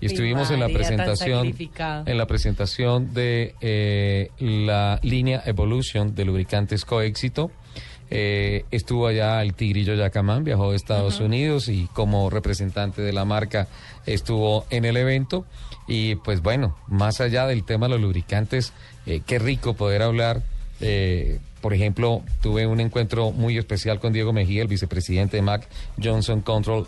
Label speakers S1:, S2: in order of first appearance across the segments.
S1: y estuvimos en la presentación en la presentación de eh, la línea Evolution de lubricantes Coéxito. Eh, estuvo allá el Tigrillo Yacamán, viajó de Estados Unidos y como representante de la marca estuvo en el evento. Y pues bueno, más allá del tema de los lubricantes, eh, qué rico poder hablar. eh, por ejemplo, tuve un encuentro muy especial con Diego Mejía, el vicepresidente de Mac Johnson Control.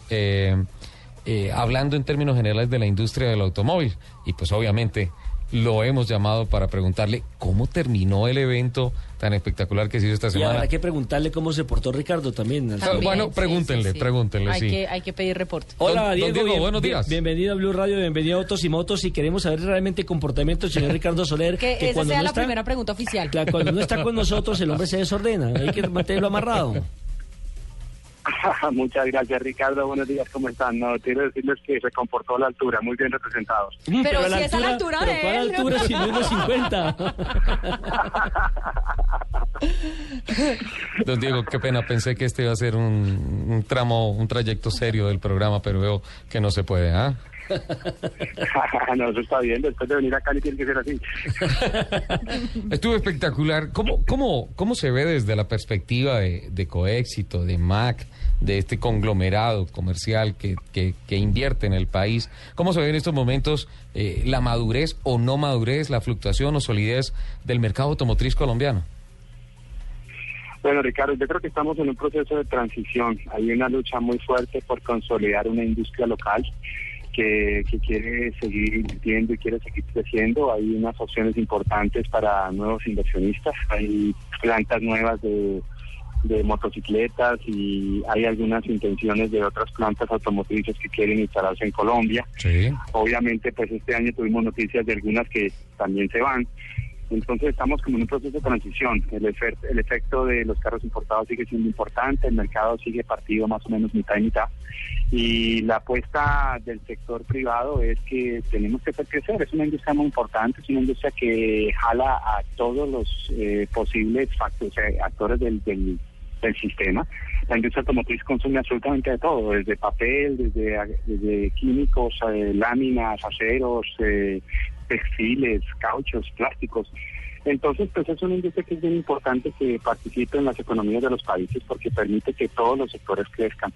S1: Eh, hablando en términos generales de la industria del automóvil. Y pues obviamente lo hemos llamado para preguntarle cómo terminó el evento tan espectacular que se hizo esta
S2: Y
S1: semana.
S2: habrá que preguntarle cómo se portó Ricardo también.
S3: También,
S1: bueno, pregúntenle,
S3: sí, sí.
S1: pregúntenle,
S3: Hay
S1: sí.
S3: Que, hay que pedir reporte.
S2: Hola,
S1: Don- don
S2: Diego. Bien-
S1: buenos
S2: bien-
S1: días.
S2: bienvenido a Blue Radio, bienvenido a Autos y Motos. Y queremos saber realmente el comportamiento del señor Ricardo Soler.
S3: Que, esa
S2: cuando
S3: sea
S2: no
S3: la
S2: está,
S3: primera pregunta oficial.
S2: Claro, cuando no está con nosotros, el hombre se desordena. Hay que mantenerlo amarrado.
S4: Muchas gracias, Ricardo. Buenos días, ¿cómo están? No, quiero decirles que se comportó a la altura, muy bien representados.
S2: Mm,
S3: Pero
S2: a
S3: si es a la altura
S2: pero
S3: de
S2: ¿cuál
S3: él?
S2: altura si no es de 50?
S1: Don Diego, qué pena, pensé que este iba a ser un, un tramo, un trayecto serio del programa, pero veo que no se puede, ¿ah?
S4: no, eso está bien. Después de venir a Cali tiene que ser así.
S1: Estuvo espectacular. ¿Cómo, cómo, cómo se ve desde la perspectiva de, de Coéxito, de MAC, de este conglomerado comercial que, que, que invierte en el país? ¿Cómo se ve en estos momentos eh, la madurez o no madurez, la fluctuación o solidez del mercado automotriz colombiano?
S4: Bueno, Ricardo, yo creo que estamos en un proceso de transición. Hay una lucha muy fuerte por consolidar una industria local que, que quiere seguir invirtiendo y quiere seguir creciendo. Hay unas opciones importantes para nuevos inversionistas. Hay plantas nuevas de, de motocicletas y hay algunas intenciones de otras plantas automotrices que quieren instalarse en Colombia.
S1: Sí.
S4: Obviamente, pues este año tuvimos noticias de algunas que también se van. Entonces estamos como en un proceso de transición. El, el efecto de los carros importados sigue siendo importante, el mercado sigue partido más o menos mitad y mitad. Y la apuesta del sector privado es que tenemos que hacer crecer. Es una industria muy importante, es una industria que jala a todos los eh, posibles factores, actores del, sistema. La industria automotriz consume absolutamente de todo, desde papel, desde, desde químicos, eh, láminas, aceros, eh, textiles, cauchos, plásticos. Entonces, pues es una industria que es bien importante que participe en las economías de los países porque permite que todos los sectores crezcan.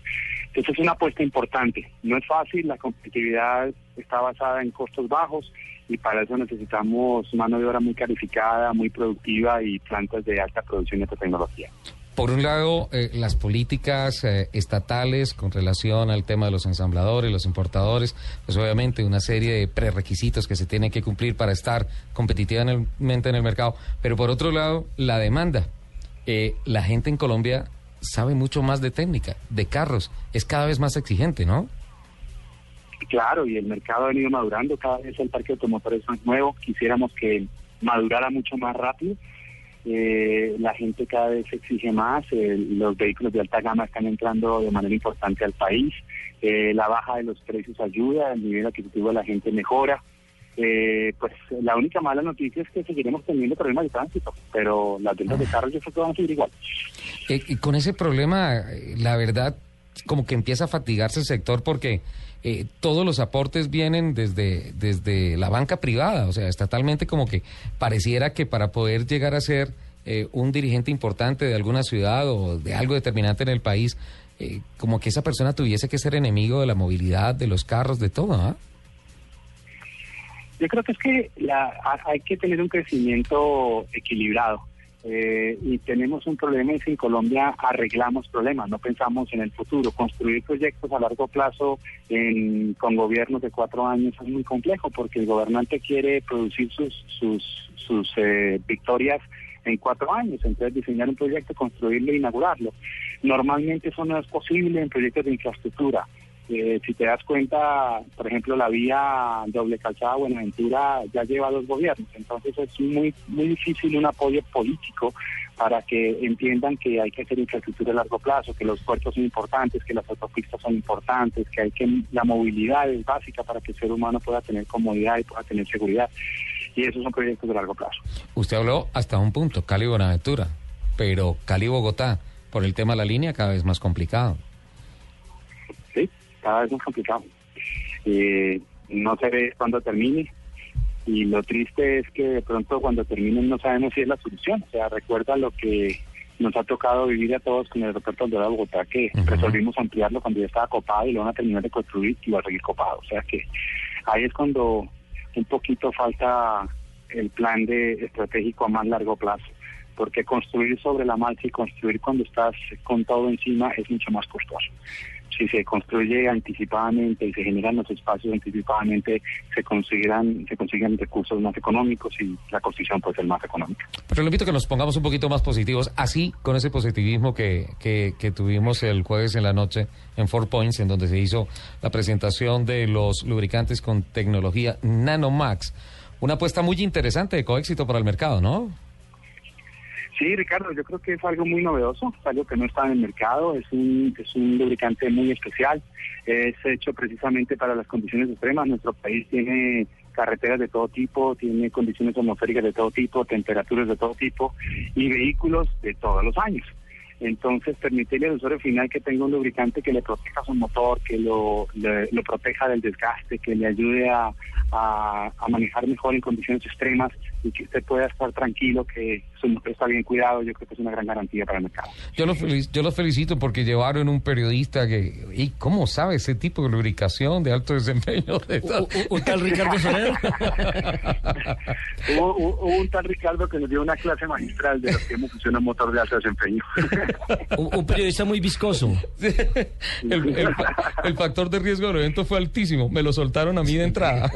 S4: Entonces es una apuesta importante. No es fácil, la competitividad está basada en costos bajos y para eso necesitamos mano de obra muy calificada, muy productiva y plantas de alta producción y alta tecnología.
S1: Por un lado, eh, las políticas eh, estatales con relación al tema de los ensambladores, los importadores, pues obviamente una serie de prerequisitos que se tienen que cumplir para estar competitivamente en el mercado. Pero por otro lado, la demanda. Eh, la gente en Colombia sabe mucho más de técnica, de carros, es cada vez más exigente, ¿no?
S4: Claro, y el mercado ha venido madurando, cada vez el parque automotor es más nuevo, quisiéramos que madurara mucho más rápido. Eh, la gente cada vez exige más, eh, los vehículos de alta gama están entrando de manera importante al país, eh, la baja de los precios ayuda, el nivel adquisitivo de la gente mejora. Eh, pues la única mala noticia es que seguiremos teniendo problemas de tránsito, pero las ventas de carros yo creo que van a seguir igual.
S1: Y con ese problema, la verdad, como que empieza a fatigarse el sector porque eh, todos los aportes vienen desde, desde la banca privada, o sea, estatalmente como que pareciera que para poder llegar a ser eh, un dirigente importante de alguna ciudad o de algo determinante en el país, eh, como que esa persona tuviese que ser enemigo de la movilidad, de los carros, de todo, ¿ah?
S4: Yo creo que es que la, ha- hay que tener un crecimiento equilibrado. Eh, y tenemos un problema es que en Colombia arreglamos problemas, no pensamos en el futuro. Construir proyectos a largo plazo en- con gobiernos de cuatro años es muy complejo porque el gobernante quiere producir sus, sus, sus eh, victorias en cuatro años. Entonces diseñar un proyecto, construirlo e inaugurarlo. Normalmente eso no es posible en proyectos de infraestructura. Eh, si te das cuenta, por ejemplo, la vía doble calzada Buenaventura ya lleva dos gobiernos, entonces es muy muy difícil un apoyo político para que entiendan que hay que hacer infraestructura a largo plazo, que los puertos son importantes, que las autopistas son importantes, que hay que la movilidad es básica para que el ser humano pueda tener comodidad y pueda tener seguridad. Y esos son proyectos de largo plazo.
S1: Usted habló hasta un punto, Cali Buenaventura, pero Cali Bogotá, por el tema de la línea, cada vez más complicado.
S4: Cada vez más complicado. Eh, no se ve cuándo termine y lo triste es que de pronto cuando termine no sabemos si es la solución. O sea, recuerda lo que nos ha tocado vivir a todos con el aeropuerto de Bogotá, que resolvimos ampliarlo cuando ya estaba copado y lo van a terminar de construir y va a seguir copado. O sea que ahí es cuando un poquito falta el plan de estratégico a más largo plazo, porque construir sobre la marcha y construir cuando estás con todo encima es mucho más costoso. Si se construye anticipadamente y se generan los espacios anticipadamente, se conseguirán, se consiguen recursos más económicos y la construcción puede ser más económica.
S1: Pero le invito a que nos pongamos un poquito más positivos, así con ese positivismo que, que, que tuvimos el jueves en la noche en Four Points, en donde se hizo la presentación de los lubricantes con tecnología Nanomax. Una apuesta muy interesante de coéxito para el mercado, ¿no?
S4: Sí, Ricardo, yo creo que es algo muy novedoso, algo que no está en el mercado, es un, es un lubricante muy especial, es hecho precisamente para las condiciones extremas. Nuestro país tiene carreteras de todo tipo, tiene condiciones atmosféricas de todo tipo, temperaturas de todo tipo y vehículos de todos los años. Entonces, permitirle al usuario final que tenga un lubricante que le proteja su motor, que lo, lo proteja del desgaste, que le ayude a, a- a manejar mejor en condiciones extremas y que usted pueda estar tranquilo que su motor está bien cuidado, yo creo que es una gran garantía para el mercado.
S1: Yo los yo los felicito porque llevaron un periodista que... ¿Y cómo sabe ese tipo de lubricación de alto desempeño? De
S2: ¿Un,
S1: tal-
S2: un- un tal Ricardo Soler?
S4: hubo, hubo- un tal Ricardo que nos dio una clase magistral de lo que cómo funciona un motor de alto desempeño.
S2: un, un periodista muy viscoso.
S1: el, el factor de riesgo del evento fue altísimo. Me lo soltaron a mí de entrada.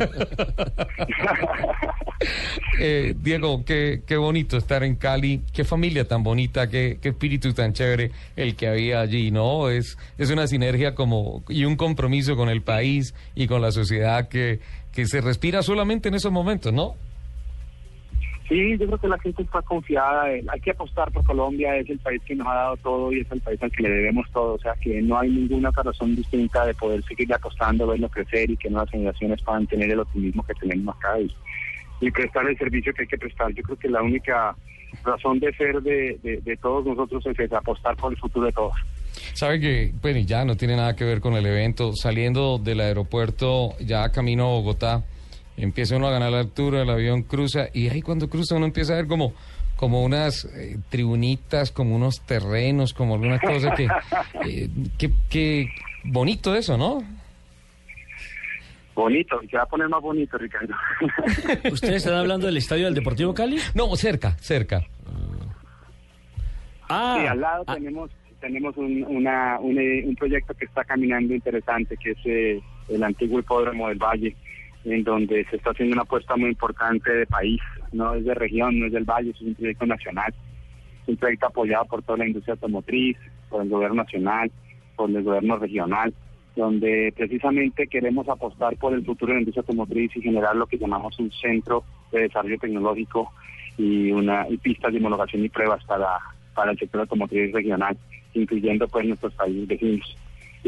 S1: Eh, Diego, qué, qué bonito estar en Cali, qué familia tan bonita, qué, qué espíritu tan chévere el que había allí, ¿no? Es, es una sinergia como y un compromiso con el país y con la sociedad que, que se respira solamente en esos momentos, ¿no?
S4: Sí, yo creo que la gente está confiada. eh, Hay que apostar por Colombia, es el país que nos ha dado todo y es el país al que le debemos todo. O sea, que no hay ninguna razón distinta de poder seguir apostando, verlo crecer y que nuevas generaciones puedan tener el optimismo que tenemos acá y, prestar el servicio que hay que prestar. Yo creo que la única razón de ser de, todos nosotros es apostar por el futuro de todos.
S1: Sabe que, bueno, ya no tiene nada que ver con el evento. Saliendo del aeropuerto, ya camino a Bogotá, empieza uno a ganar la altura, el avión cruza, y ahí cuando cruza uno empieza a ver como, como unas eh, tribunitas, como unos terrenos, como alguna cosa que, eh, que, que bonito eso, ¿no?
S4: Bonito, y se va a poner más bonito, Ricardo.
S2: ¿Ustedes están hablando del estadio del Deportivo Cali?
S1: No, cerca, cerca.
S2: Ah,
S4: Sí, al lado
S2: ah,
S4: tenemos tenemos un, una, un, eh, un proyecto que está caminando interesante, que es eh, el antiguo hipódromo del Valle, en donde se está haciendo una apuesta muy importante de país, no es de región, no es del Valle, es un proyecto nacional, es un proyecto apoyado por toda la industria automotriz, por el gobierno nacional, por el gobierno regional, donde precisamente queremos apostar por el futuro de la industria automotriz y generar lo que llamamos un centro de desarrollo tecnológico y una y pistas de homologación y pruebas para, para el sector automotriz regional, incluyendo pues nuestros países vecinos.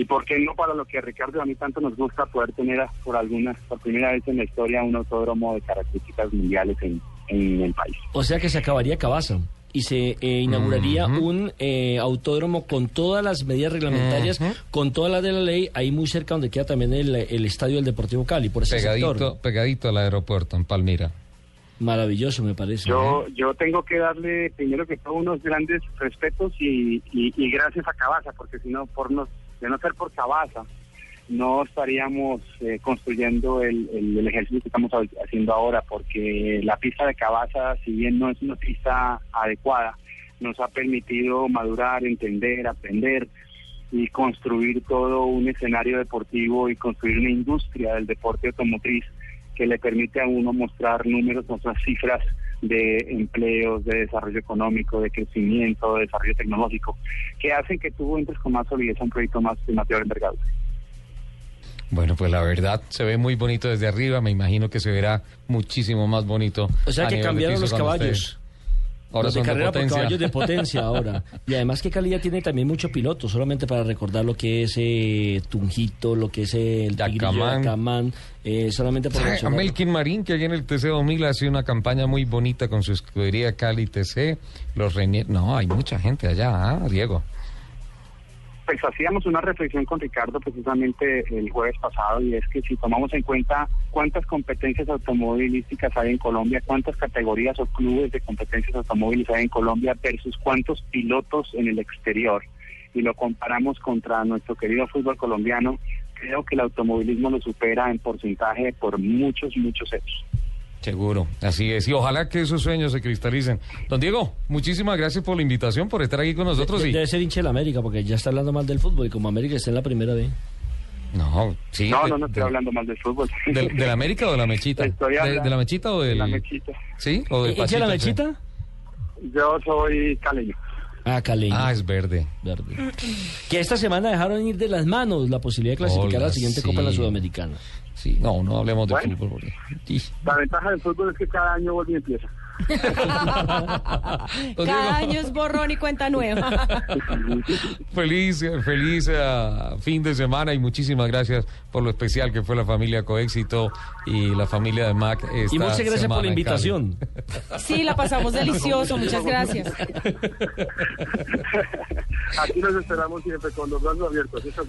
S4: Y por qué no para lo que a Ricardo y a mí tanto nos gusta poder tener por alguna, por primera vez en la historia un autódromo de características mundiales en, en el país.
S2: o sea que se acabaría Cabaza y se eh, inauguraría
S1: Ujú.
S2: un eh, autódromo con todas las medidas reglamentarias,
S1: Ujú.
S2: con todas las de la ley, ahí muy cerca donde queda también el, el estadio del Deportivo Cali, por ese
S1: Pegadito,
S2: sector.
S1: pegadito al aeropuerto, en Palmira.
S2: Maravilloso, me parece.
S4: Yo, yo tengo que darle primero que todo unos grandes respetos y, y, y gracias a Cabaza, porque si no, por no, de no ser por Cabaza, no estaríamos eh, construyendo el, el, el ejercicio que estamos ha- haciendo ahora, porque la pista de Cabaza, si bien no es una pista adecuada, nos ha permitido madurar, entender, aprender y construir todo un escenario deportivo y construir una industria del deporte automotriz que le permite a uno mostrar números, mostrar cifras de empleos, de desarrollo económico, de crecimiento, de desarrollo tecnológico, que hacen que tú entres con más solidez a un proyecto más de mayor envergadura.
S1: Bueno, pues la verdad se ve muy bonito desde arriba. Me imagino que se verá muchísimo más bonito.
S2: O sea que cambiaron los caballos.
S1: Ahora
S2: Los de
S1: son de
S2: carrera por
S1: potencia.
S2: caballos de potencia ahora. Y además que Cali ya tiene también mucho piloto, solamente para recordar lo que es eh, Tunjito, lo que es eh, el
S1: Yacamán.
S2: Eh, solamente por.
S1: A. Melkin Marín, que allá en el TC 2000 hace una campaña muy bonita con su escudería Cali TC. Los Renier... No, hay mucha gente allá, ¿ah, Diego?
S4: Pues hacíamos una reflexión con Ricardo precisamente el jueves pasado y es que si tomamos en cuenta cuántas competencias automovilísticas hay en Colombia, cuántas categorías o clubes de competencias automóviles hay en Colombia versus cuántos pilotos en el exterior y lo comparamos contra nuestro querido fútbol colombiano, creo que el automovilismo lo supera en porcentaje por muchos, muchos hechos.
S1: Seguro, así es. Y ojalá que esos sueños se cristalicen. Don Diego, muchísimas gracias por la invitación, por estar aquí con nosotros.
S2: De-
S1: Y...
S2: Debe ser hincha de la América, porque ya está hablando mal del fútbol y como América está en la primera B.
S1: No, sí.
S4: No,
S1: de-
S4: no, no estoy
S1: de-
S4: hablando mal del fútbol.
S1: ¿De, de la América o de la mechita? ¿De, de la mechita o
S4: de la mechita.
S1: ¿Sí? ¿O del
S2: ¿Hincha de la mechita?
S4: Yo soy caleño.
S2: Ah, caleño.
S1: Ah, es verde.
S2: Verde. Que esta semana dejaron ir de las manos la posibilidad de clasificar a la siguiente
S1: sí.
S2: Copa en la Sudamericana.
S1: Sí, no, no hablemos de
S4: Bueno.
S1: fútbol.
S4: La ventaja del fútbol es que cada año vuelve y empieza.
S3: Cada año es borrón y cuenta nueva.
S1: Feliz, feliz eh, fin de semana y muchísimas gracias por lo especial que fue la familia Coéxito y la familia de Mac.
S2: Y
S1: esta
S2: muchas gracias por la invitación.
S3: Sí, la pasamos delicioso. Muchas gracias.
S4: Aquí nos esperamos siempre con los brazos abiertos. Esa es.